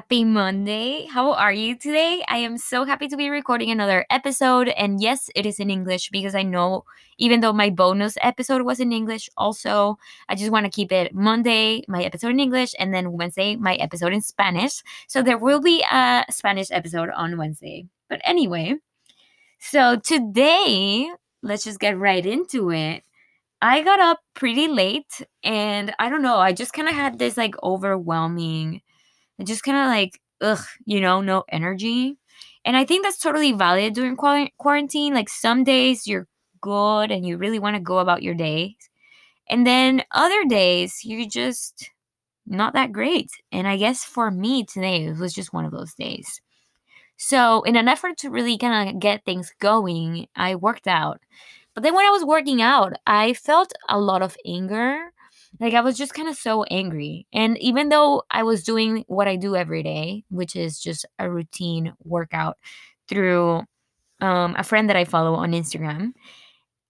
Happy Monday. How are you today? I am so happy to be recording another episode. And yes, it is in English because I know, even though my bonus episode was in English, also, I just want to keep it Monday, my episode in English, and then Wednesday, my episode in Spanish. So there will be a Spanish episode on Wednesday. But anyway, so today, let's just get right into it. I got up pretty late and I don't know, I just kind of had this like overwhelming just kind of like ugh, you know, no energy. And I think that's totally valid during quarantine. Like some days you're good and you really want to go about your day. And then other days you're just not that great. And I guess for me today was just one of those days. So, in an effort to really kind of get things going, I worked out. But then when I was working out, I felt a lot of anger like I was just kind of so angry. And even though I was doing what I do every day, which is just a routine workout through um, a friend that I follow on Instagram,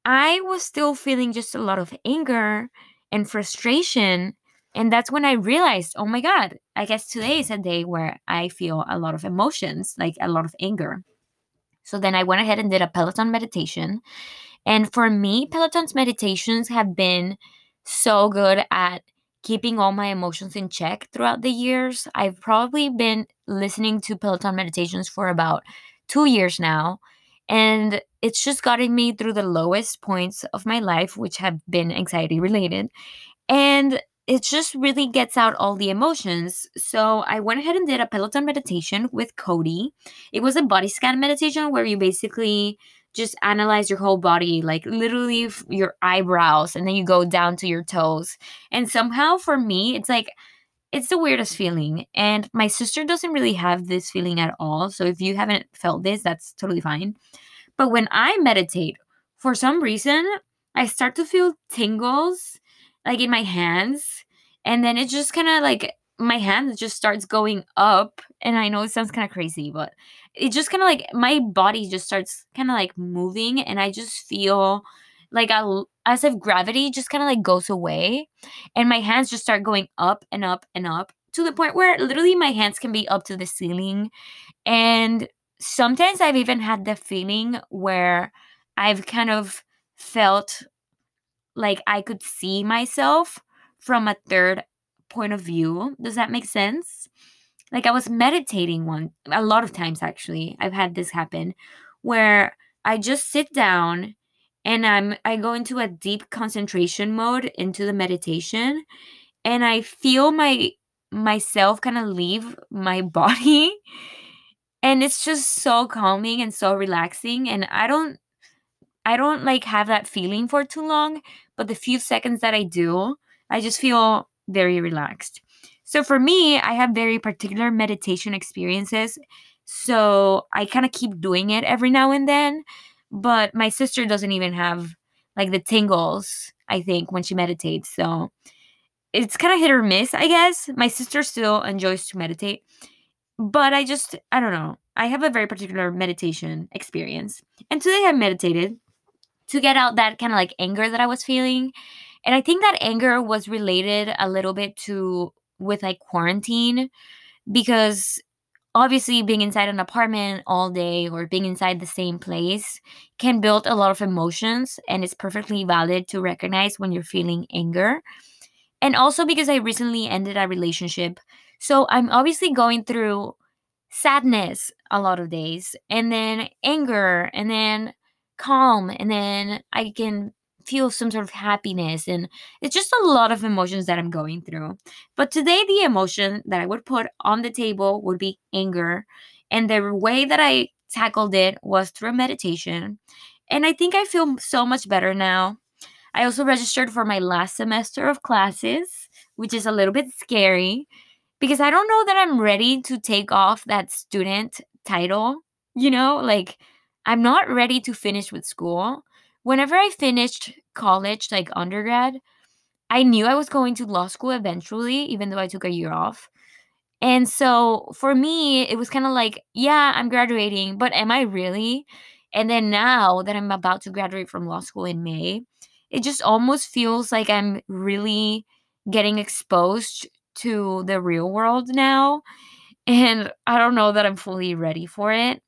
I was still feeling just a lot of anger and frustration. And that's when I realized, oh my God, I guess today is a day where I feel a lot of emotions, like a lot of anger. So then I went ahead and did a Peloton meditation. And for me, Peloton's meditations have been so good at keeping all my emotions in check throughout the years. I've probably been listening to Peloton meditations for about two years now. And it's just gotten me through the lowest points of my life, which have been anxiety related. And it just really gets out all the emotions. So I went ahead and did a Peloton meditation with Cody. It was a body scan meditation where you basically just analyze your whole body, like literally your eyebrows, and then you go down to your toes. And somehow for me, it's like, it's the weirdest feeling. And my sister doesn't really have this feeling at all. So if you haven't felt this, that's totally fine. But when I meditate, for some reason, I start to feel tingles like in my hands. And then it just kind of like my hand just starts going up. And I know it sounds kind of crazy, but it just kind of like my body just starts kind of like moving and i just feel like I, as if gravity just kind of like goes away and my hands just start going up and up and up to the point where literally my hands can be up to the ceiling and sometimes i've even had the feeling where i've kind of felt like i could see myself from a third point of view does that make sense like I was meditating one a lot of times actually. I've had this happen where I just sit down and I'm I go into a deep concentration mode into the meditation and I feel my myself kind of leave my body and it's just so calming and so relaxing and I don't I don't like have that feeling for too long, but the few seconds that I do, I just feel very relaxed. So for me, I have very particular meditation experiences. So I kind of keep doing it every now and then. But my sister doesn't even have like the tingles, I think, when she meditates. So it's kind of hit or miss, I guess. My sister still enjoys to meditate. But I just, I don't know. I have a very particular meditation experience. And today I meditated to get out that kind of like anger that I was feeling. And I think that anger was related a little bit to with like quarantine because obviously being inside an apartment all day or being inside the same place can build a lot of emotions and it's perfectly valid to recognize when you're feeling anger. And also because i recently ended a relationship so i'm obviously going through sadness a lot of days and then anger and then calm and then i can feel some sort of happiness and it's just a lot of emotions that I'm going through. But today the emotion that I would put on the table would be anger and the way that I tackled it was through meditation. And I think I feel so much better now. I also registered for my last semester of classes, which is a little bit scary because I don't know that I'm ready to take off that student title, you know, like I'm not ready to finish with school whenever I finished college, like undergrad, I knew I was going to law school eventually, even though I took a year off. And so for me, it was kind of like, yeah, I'm graduating, but am I really? And then now that I'm about to graduate from law school in May, it just almost feels like I'm really getting exposed to the real world now. And I don't know that I'm fully ready for it,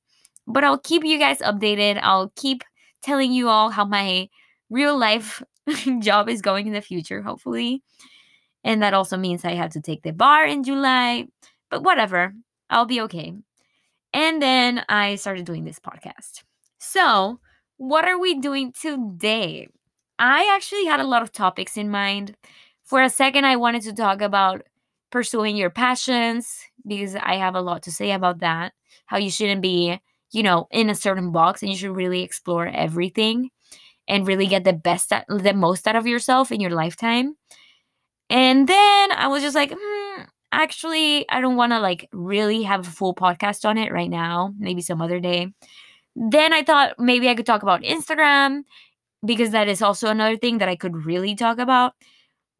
but I'll keep you guys updated. I'll keep telling you all how my real life job is going in the future, hopefully. And that also means I have to take the bar in July, but whatever, I'll be okay. And then I started doing this podcast. So, what are we doing today? I actually had a lot of topics in mind. For a second, I wanted to talk about pursuing your passions because I have a lot to say about that. How you shouldn't be, you know, in a certain box and you should really explore everything and really get the best, the most out of yourself in your lifetime. And then I was just like, hmm, actually, I don't want to like really have a full podcast on it right now. Maybe some other day. Then I thought maybe I could talk about Instagram because that is also another thing that I could really talk about.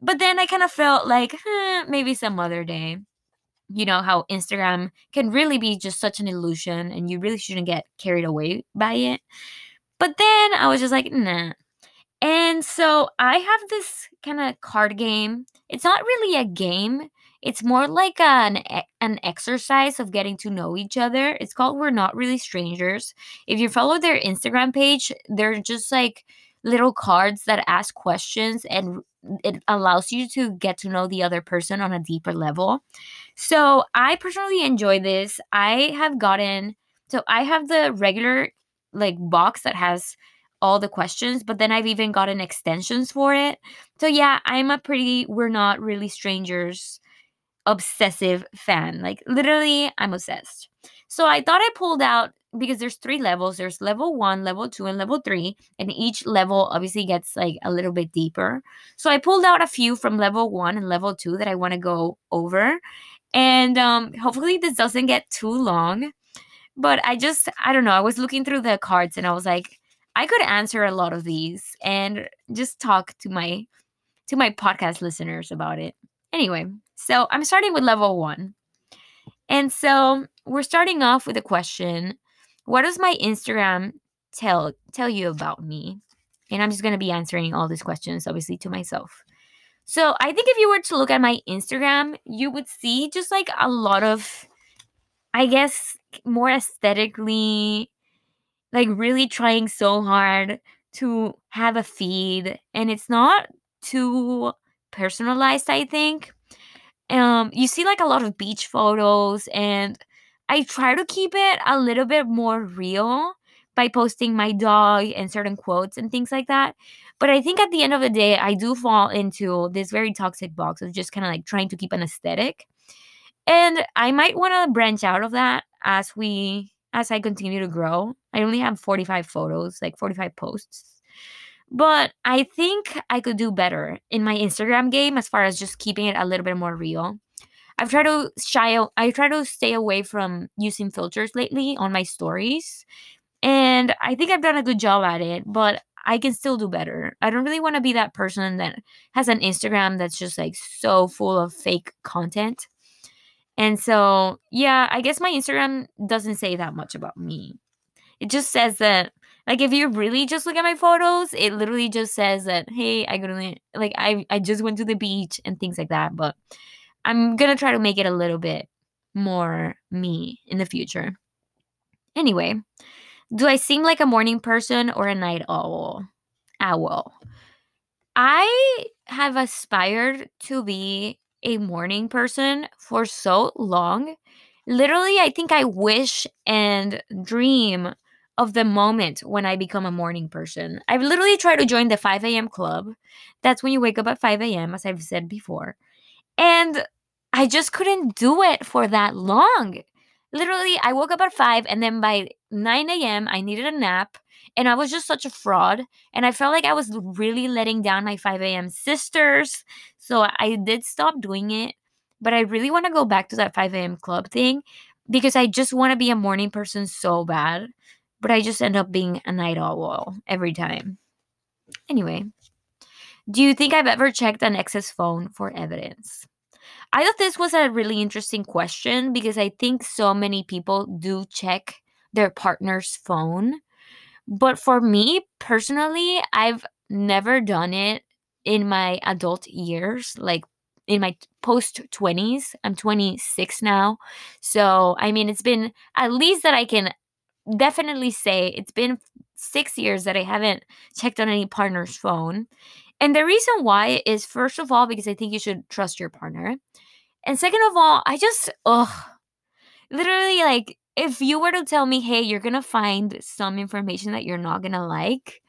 But then I kind of felt like eh, maybe some other day. You know how Instagram can really be just such an illusion and you really shouldn't get carried away by it. But then I was just like, nah, and so I have this kind of card game. It's not really a game. It's more like an an exercise of getting to know each other. It's called We're Not Really Strangers. If you follow their Instagram page, they're just like little cards that ask questions and it allows you to get to know the other person on a deeper level. So, I personally enjoy this. I have gotten so I have the regular like box that has all the questions, but then I've even gotten extensions for it. So yeah, I'm a pretty we're not really strangers obsessive fan. Like literally, I'm obsessed. So I thought I pulled out because there's three levels. There's level 1, level 2 and level 3, and each level obviously gets like a little bit deeper. So I pulled out a few from level 1 and level 2 that I want to go over. And um hopefully this doesn't get too long. But I just I don't know, I was looking through the cards and I was like I could answer a lot of these and just talk to my to my podcast listeners about it. Anyway, so I'm starting with level 1. And so we're starting off with a question. What does my Instagram tell tell you about me? And I'm just going to be answering all these questions obviously to myself. So, I think if you were to look at my Instagram, you would see just like a lot of I guess more aesthetically like really trying so hard to have a feed and it's not too personalized i think um you see like a lot of beach photos and i try to keep it a little bit more real by posting my dog and certain quotes and things like that but i think at the end of the day i do fall into this very toxic box of just kind of like trying to keep an aesthetic and i might want to branch out of that as we as I continue to grow. I only have 45 photos, like 45 posts. But I think I could do better in my Instagram game as far as just keeping it a little bit more real. I've tried to shy I try to stay away from using filters lately on my stories. And I think I've done a good job at it, but I can still do better. I don't really want to be that person that has an Instagram that's just like so full of fake content. And so, yeah, I guess my Instagram doesn't say that much about me. It just says that, like, if you really just look at my photos, it literally just says that, hey, I go to like, I, I just went to the beach and things like that. But I'm gonna try to make it a little bit more me in the future. Anyway, do I seem like a morning person or a night owl? Owl. I have aspired to be a morning person for so long. Literally, I think I wish and dream of the moment when I become a morning person. I've literally tried to join the 5 a.m. club. That's when you wake up at 5 a.m., as I've said before. And I just couldn't do it for that long. Literally, I woke up at 5, and then by 9 a.m., I needed a nap. And I was just such a fraud. And I felt like I was really letting down my 5 a.m. sisters. So I did stop doing it. But I really want to go back to that 5 a.m. club thing because I just want to be a morning person so bad. But I just end up being a night owl every time. Anyway, do you think I've ever checked an ex's phone for evidence? I thought this was a really interesting question because I think so many people do check their partner's phone but for me personally, I've never done it in my adult years, like in my post 20s. I'm 26 now. So, I mean, it's been at least that I can definitely say it's been six years that I haven't checked on any partner's phone. And the reason why is first of all, because I think you should trust your partner. And second of all, I just, ugh, literally like if you were to tell me, hey, you're gonna find some information that you're not gonna like,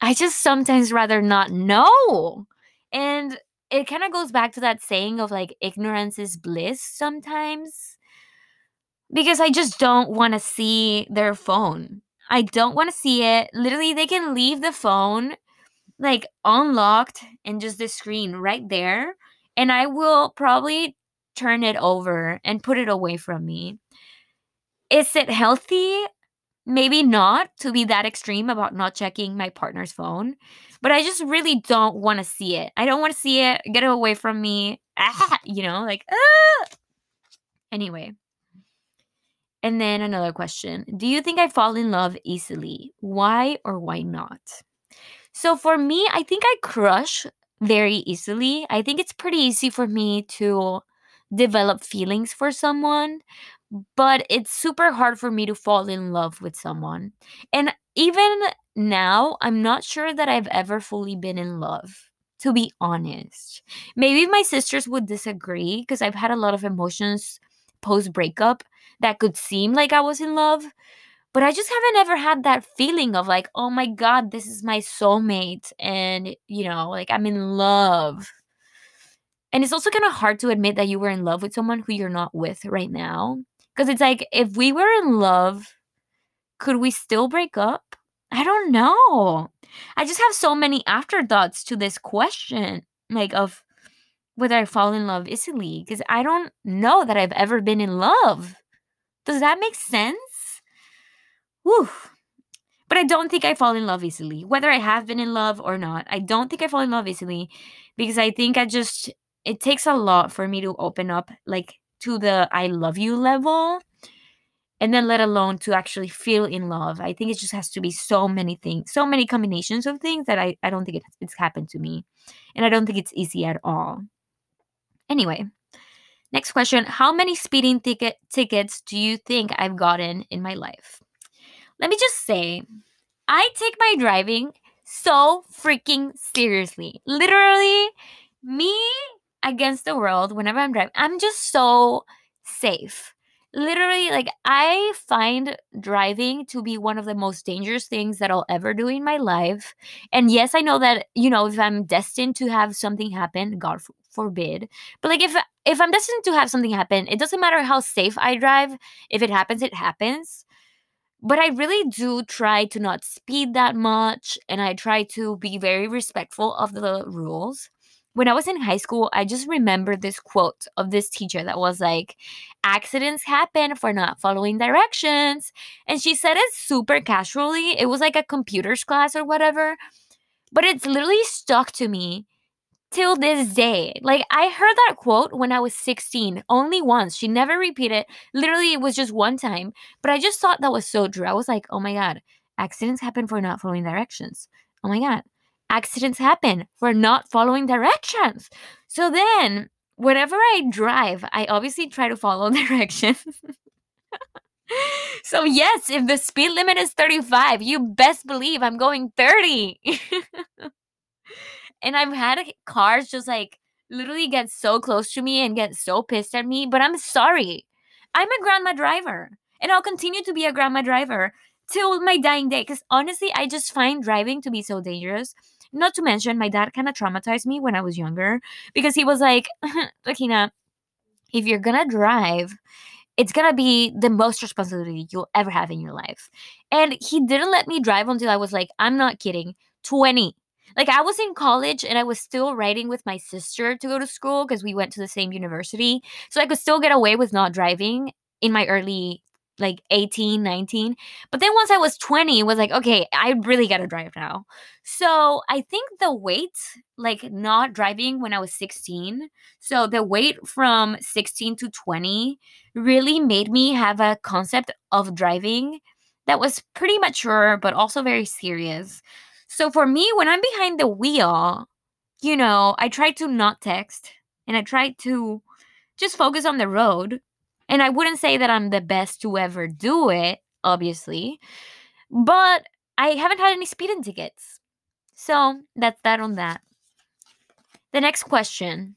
I just sometimes rather not know. And it kind of goes back to that saying of like ignorance is bliss sometimes. Because I just don't want to see their phone. I don't want to see it. Literally, they can leave the phone like unlocked and just the screen right there. And I will probably turn it over and put it away from me. Is it healthy? Maybe not to be that extreme about not checking my partner's phone, but I just really don't want to see it. I don't want to see it. Get it away from me. Ah, you know, like, ah. Anyway. And then another question Do you think I fall in love easily? Why or why not? So for me, I think I crush very easily. I think it's pretty easy for me to develop feelings for someone, but it's super hard for me to fall in love with someone. And even now, I'm not sure that I've ever fully been in love, to be honest. Maybe my sisters would disagree because I've had a lot of emotions post breakup that could seem like I was in love. But I just haven't ever had that feeling of like, oh my God, this is my soulmate. And, you know, like I'm in love. And it's also kind of hard to admit that you were in love with someone who you're not with right now. Because it's like, if we were in love, could we still break up? I don't know. I just have so many afterthoughts to this question, like of whether I fall in love easily, because I don't know that I've ever been in love. Does that make sense? But I don't think I fall in love easily. Whether I have been in love or not, I don't think I fall in love easily because I think I just, it takes a lot for me to open up like to the I love you level and then let alone to actually feel in love. I think it just has to be so many things, so many combinations of things that I, I don't think it, it's happened to me. And I don't think it's easy at all. Anyway, next question. How many speeding ticket tickets do you think I've gotten in my life? Let me just say, I take my driving so freaking seriously. Literally, me against the world whenever I'm driving. I'm just so safe literally like i find driving to be one of the most dangerous things that i'll ever do in my life and yes i know that you know if i'm destined to have something happen god forbid but like if if i'm destined to have something happen it doesn't matter how safe i drive if it happens it happens but I really do try to not speed that much and I try to be very respectful of the rules when I was in high school, I just remember this quote of this teacher that was like, accidents happen for not following directions. And she said it super casually. It was like a computers class or whatever. But it's literally stuck to me till this day. Like I heard that quote when I was 16, only once. She never repeated. It. Literally, it was just one time. But I just thought that was so true. I was like, oh my God, accidents happen for not following directions. Oh my God accidents happen for not following directions. So then, whenever I drive, I obviously try to follow directions. so, yes, if the speed limit is 35, you best believe I'm going 30. and I've had cars just like literally get so close to me and get so pissed at me, but I'm sorry. I'm a grandma driver and I'll continue to be a grandma driver till my dying day because honestly, I just find driving to be so dangerous. Not to mention, my dad kind of traumatized me when I was younger because he was like, Lakina, if you're gonna drive, it's gonna be the most responsibility you'll ever have in your life. And he didn't let me drive until I was like, I'm not kidding, 20. Like I was in college and I was still riding with my sister to go to school because we went to the same university. So I could still get away with not driving in my early like 18, 19. But then once I was 20, it was like, okay, I really got to drive now. So I think the weight, like not driving when I was 16, so the weight from 16 to 20 really made me have a concept of driving that was pretty mature, but also very serious. So for me, when I'm behind the wheel, you know, I try to not text and I try to just focus on the road. And I wouldn't say that I'm the best to ever do it, obviously, but I haven't had any speeding tickets. So that's that on that. The next question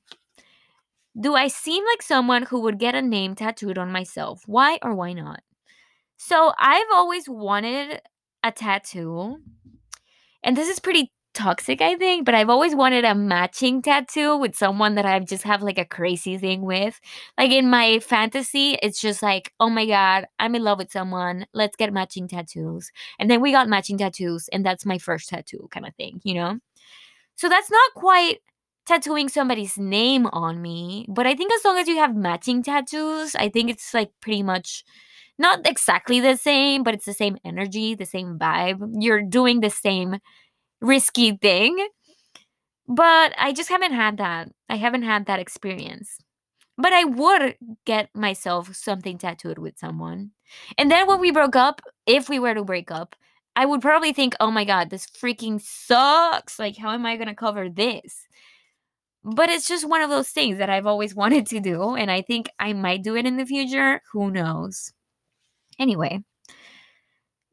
Do I seem like someone who would get a name tattooed on myself? Why or why not? So I've always wanted a tattoo. And this is pretty toxic, I think, but I've always wanted a matching tattoo with someone that I just have like a crazy thing with. Like in my fantasy, it's just like, oh my God, I'm in love with someone. Let's get matching tattoos. And then we got matching tattoos, and that's my first tattoo kind of thing, you know? So that's not quite tattooing somebody's name on me, but I think as long as you have matching tattoos, I think it's like pretty much not exactly the same, but it's the same energy, the same vibe. You're doing the same risky thing. But I just haven't had that. I haven't had that experience. But I would get myself something tattooed with someone. And then when we broke up, if we were to break up, I would probably think, oh my God, this freaking sucks. Like, how am I going to cover this? But it's just one of those things that I've always wanted to do. And I think I might do it in the future. Who knows? Anyway,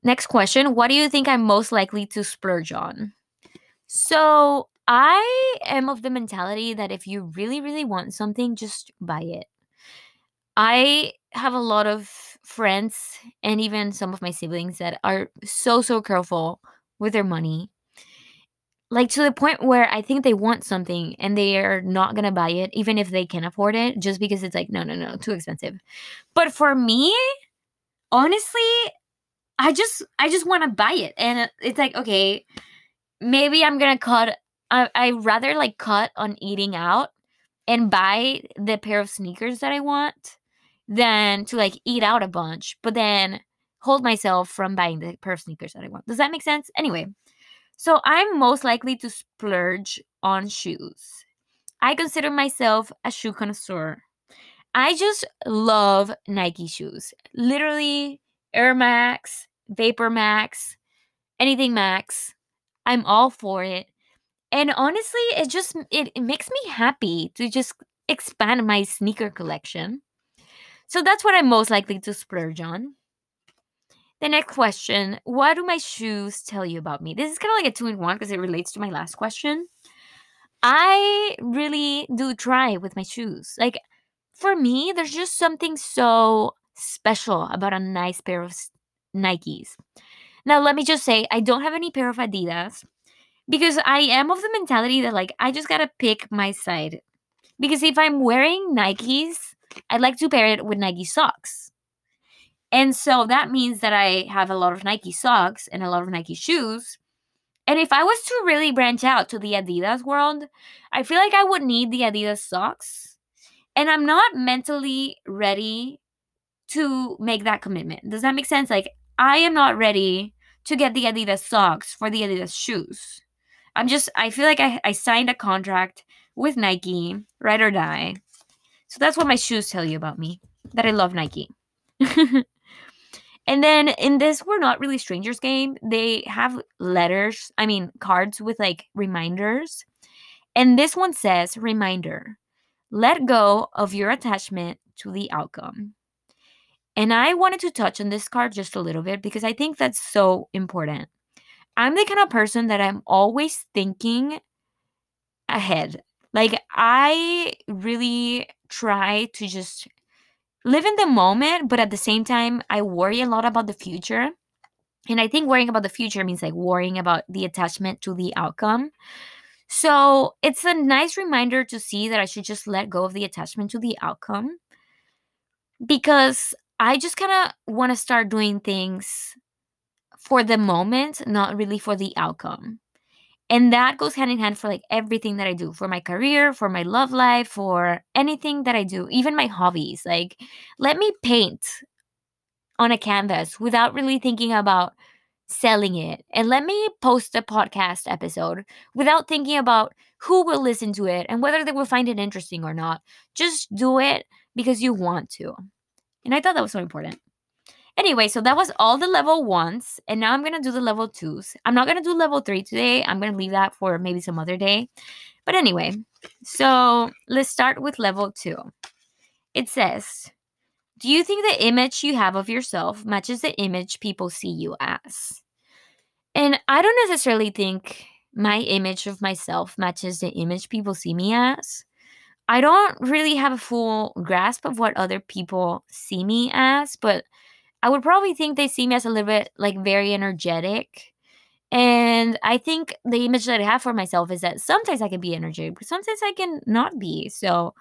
next question What do you think I'm most likely to splurge on? So I am of the mentality that if you really, really want something, just buy it. I have a lot of friends and even some of my siblings that are so, so careful with their money. Like to the point where I think they want something and they are not going to buy it, even if they can afford it, just because it's like, no, no, no, too expensive. But for me, honestly, I just I just want to buy it. And it's like, okay, maybe I'm gonna cut. I I rather like cut on eating out and buy the pair of sneakers that I want than to like eat out a bunch, but then hold myself from buying the pair of sneakers that I want. Does that make sense? Anyway, so I'm most likely to splurge on shoes. I consider myself a shoe connoisseur. I just love Nike shoes. Literally, Air Max, Vapor Max, anything Max. I'm all for it. And honestly, it just it, it makes me happy to just expand my sneaker collection. So that's what I'm most likely to splurge on. The next question What do my shoes tell you about me? This is kind of like a two in one because it relates to my last question. I really do try with my shoes. Like, for me, there's just something so special about a nice pair of Nikes. Now, let me just say, I don't have any pair of Adidas because I am of the mentality that, like, I just gotta pick my side. Because if I'm wearing Nikes, I'd like to pair it with Nike socks. And so that means that I have a lot of Nike socks and a lot of Nike shoes. And if I was to really branch out to the Adidas world, I feel like I would need the Adidas socks. And I'm not mentally ready to make that commitment. Does that make sense? Like, I am not ready to get the Adidas socks for the Adidas shoes. I'm just, I feel like I, I signed a contract with Nike, ride or die. So that's what my shoes tell you about me that I love Nike. and then in this We're Not Really Strangers game, they have letters, I mean, cards with like reminders. And this one says, Reminder, let go of your attachment to the outcome. And I wanted to touch on this card just a little bit because I think that's so important. I'm the kind of person that I'm always thinking ahead. Like, I really try to just live in the moment, but at the same time, I worry a lot about the future. And I think worrying about the future means like worrying about the attachment to the outcome. So it's a nice reminder to see that I should just let go of the attachment to the outcome because I just kind of want to start doing things for the moment, not really for the outcome. And that goes hand in hand for like everything that I do for my career, for my love life, for anything that I do, even my hobbies. Like, let me paint on a canvas without really thinking about selling it. And let me post a podcast episode without thinking about who will listen to it and whether they will find it interesting or not. Just do it because you want to. And I thought that was so important. Anyway, so that was all the level ones. And now I'm going to do the level twos. I'm not going to do level three today. I'm going to leave that for maybe some other day. But anyway, so let's start with level two. It says, Do you think the image you have of yourself matches the image people see you as? And I don't necessarily think my image of myself matches the image people see me as. I don't really have a full grasp of what other people see me as, but I would probably think they see me as a little bit like very energetic. And I think the image that I have for myself is that sometimes I can be energetic, but sometimes I can not be. So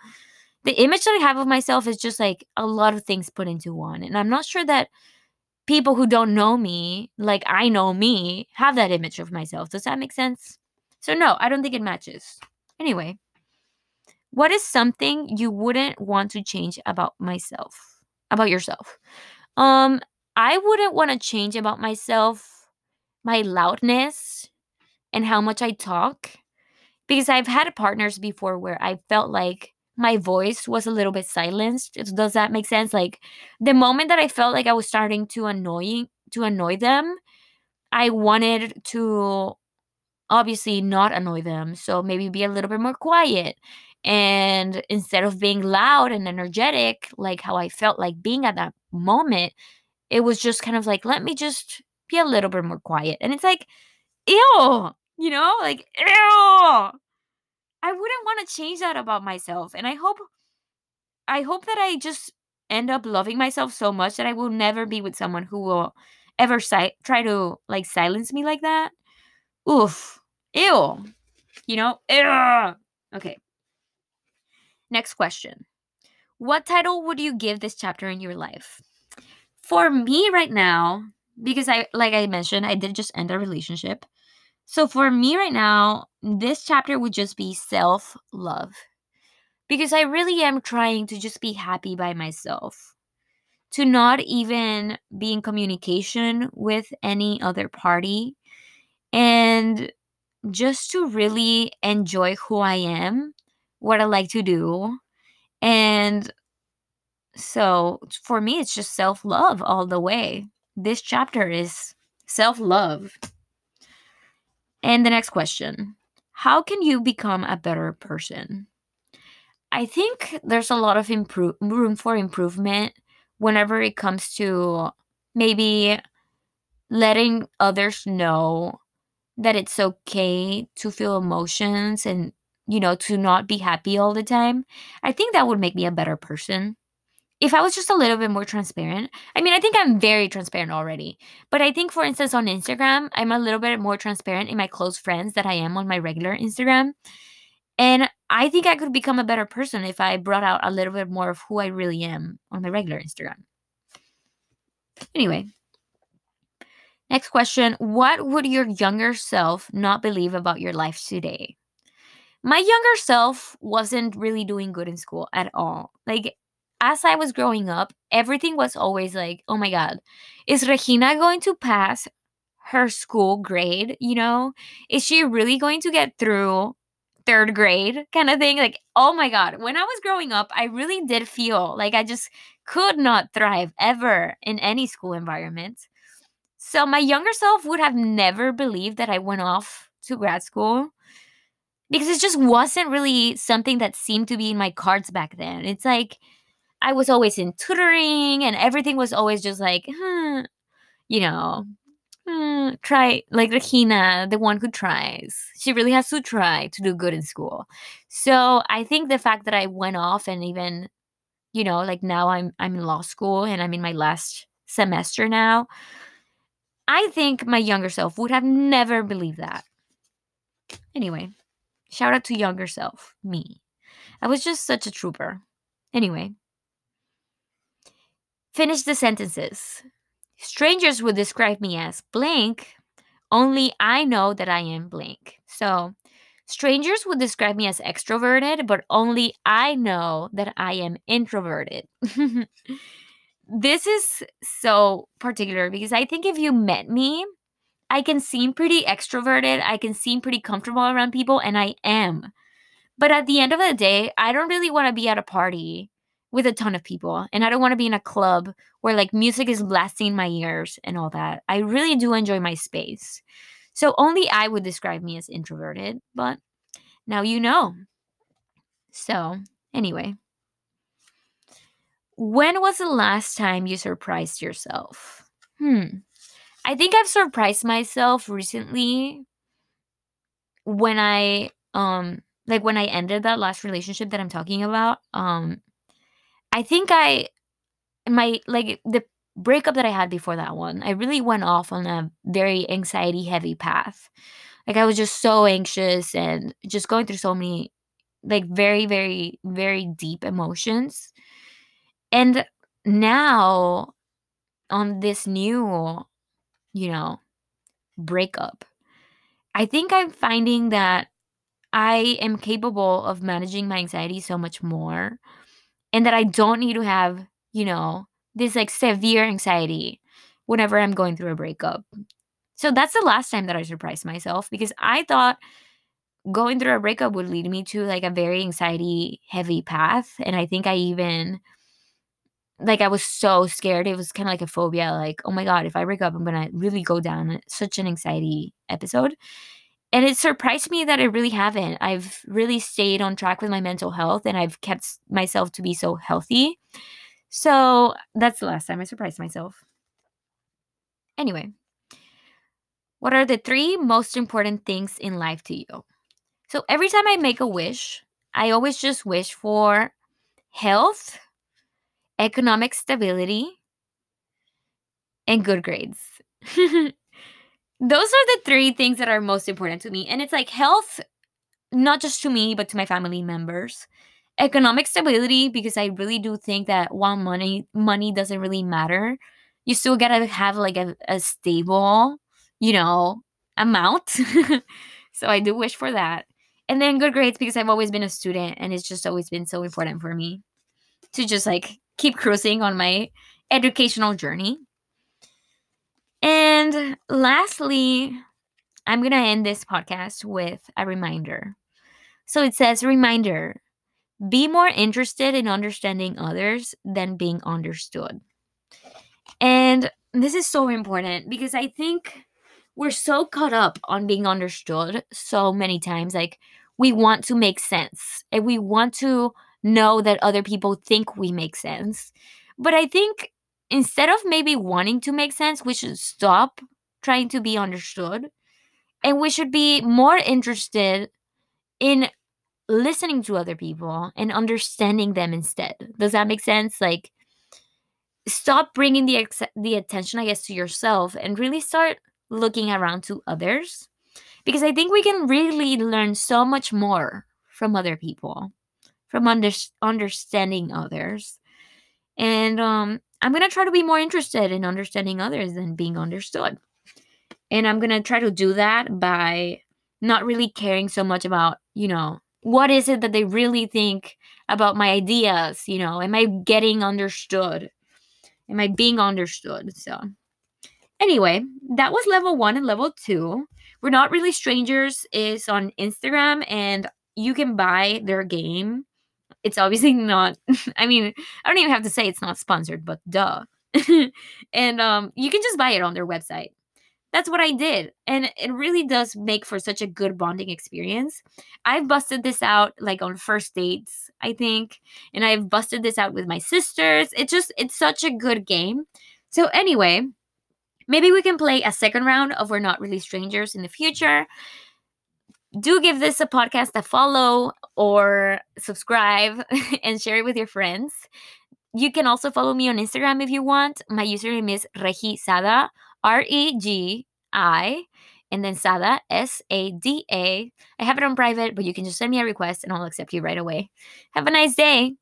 the image that I have of myself is just like a lot of things put into one. And I'm not sure that people who don't know me, like I know me, have that image of myself. Does that make sense? So, no, I don't think it matches. Anyway, what is something you wouldn't want to change about myself? About yourself? Um, I wouldn't want to change about myself my loudness and how much I talk because I've had partners before where I felt like my voice was a little bit silenced. Does that make sense? Like the moment that I felt like I was starting to annoy to annoy them, I wanted to obviously not annoy them. So maybe be a little bit more quiet. And instead of being loud and energetic, like how I felt like being at that moment, it was just kind of like, let me just be a little bit more quiet. And it's like, ew, you know, like, ew. I wouldn't want to change that about myself. And I hope, I hope that I just end up loving myself so much that I will never be with someone who will ever si- try to like silence me like that. Oof. Ew. You know? Ew. Okay. Next question. What title would you give this chapter in your life? For me right now, because I like I mentioned, I did just end a relationship. So for me right now, this chapter would just be self-love. Because I really am trying to just be happy by myself. To not even be in communication with any other party and just to really enjoy who I am, what I like to do, and so for me, it's just self love all the way. This chapter is self love. And the next question How can you become a better person? I think there's a lot of improve, room for improvement whenever it comes to maybe letting others know that it's okay to feel emotions and you know, to not be happy all the time, I think that would make me a better person. If I was just a little bit more transparent, I mean, I think I'm very transparent already. But I think, for instance, on Instagram, I'm a little bit more transparent in my close friends that I am on my regular Instagram. And I think I could become a better person if I brought out a little bit more of who I really am on my regular Instagram. Anyway, next question What would your younger self not believe about your life today? my younger self wasn't really doing good in school at all. Like, as I was growing up, everything was always like, oh my God, is Regina going to pass her school grade? You know, is she really going to get through third grade kind of thing? Like, oh my God, when I was growing up, I really did feel like I just could not thrive ever in any school environment. So, my younger self would have never believed that I went off to grad school because it just wasn't really something that seemed to be in my cards back then. It's like I was always in tutoring and everything was always just like, hmm, you know, hmm, try like Regina, the one who tries. She really has to try to do good in school. So I think the fact that I went off and even, you know, like now I'm I'm in law school and I'm in my last semester now. I think my younger self would have never believed that. Anyway, Shout out to younger self, me. I was just such a trooper. Anyway, finish the sentences. Strangers would describe me as blank, only I know that I am blank. So, strangers would describe me as extroverted, but only I know that I am introverted. this is so particular because I think if you met me, I can seem pretty extroverted, I can seem pretty comfortable around people, and I am. But at the end of the day, I don't really want to be at a party with a ton of people. And I don't want to be in a club where like music is blasting my ears and all that. I really do enjoy my space. So only I would describe me as introverted, but now you know. So, anyway, when was the last time you surprised yourself? Hmm. I think I've surprised myself recently when I um like when I ended that last relationship that I'm talking about. Um I think I my like the breakup that I had before that one, I really went off on a very anxiety heavy path. Like I was just so anxious and just going through so many like very very very deep emotions. And now on this new, you know, breakup, I think I'm finding that I am capable of managing my anxiety so much more and that I don't need to have, you know, this like severe anxiety whenever I'm going through a breakup. So that's the last time that I surprised myself because I thought going through a breakup would lead me to like a very anxiety heavy path. And I think I even, like, I was so scared. It was kind of like a phobia like, oh my God, if I break up, I'm going to really go down such an anxiety episode. And it surprised me that I really haven't. I've really stayed on track with my mental health and I've kept myself to be so healthy. So that's the last time I surprised myself. Anyway, what are the three most important things in life to you? So every time I make a wish, I always just wish for health, economic stability, and good grades. Those are the three things that are most important to me. And it's like health, not just to me, but to my family members economic stability because I really do think that while money money doesn't really matter, you still gotta have like a, a stable, you know, amount. so I do wish for that. And then good grades because I've always been a student and it's just always been so important for me to just like keep cruising on my educational journey. And lastly, I'm going to end this podcast with a reminder. So it says, reminder be more interested in understanding others than being understood. And this is so important because I think we're so caught up on being understood so many times. Like, we want to make sense and we want to know that other people think we make sense. But I think instead of maybe wanting to make sense, we should stop trying to be understood and we should be more interested in listening to other people and understanding them instead. Does that make sense? Like stop bringing the ex- the attention I guess to yourself and really start looking around to others because I think we can really learn so much more from other people, from under- understanding others. And um I'm going to try to be more interested in understanding others than being understood. And I'm going to try to do that by not really caring so much about, you know, what is it that they really think about my ideas you know? Am i getting understood? Am i being understood? So anyway that was level one and level two. We're not really strangers is on instagram and you can buy their game it's obviously not i mean i don't even have to say it's not sponsored but duh and um you can just buy it on their website that's what I did. And it really does make for such a good bonding experience. I've busted this out like on first dates, I think, and I've busted this out with my sisters. It's just it's such a good game. So anyway, maybe we can play a second round of We're Not Really Strangers in the future. Do give this a podcast a follow or subscribe and share it with your friends. You can also follow me on Instagram if you want. My username is Regi Sada R E G I, and then Sada, S A D A. I have it on private, but you can just send me a request and I'll accept you right away. Have a nice day.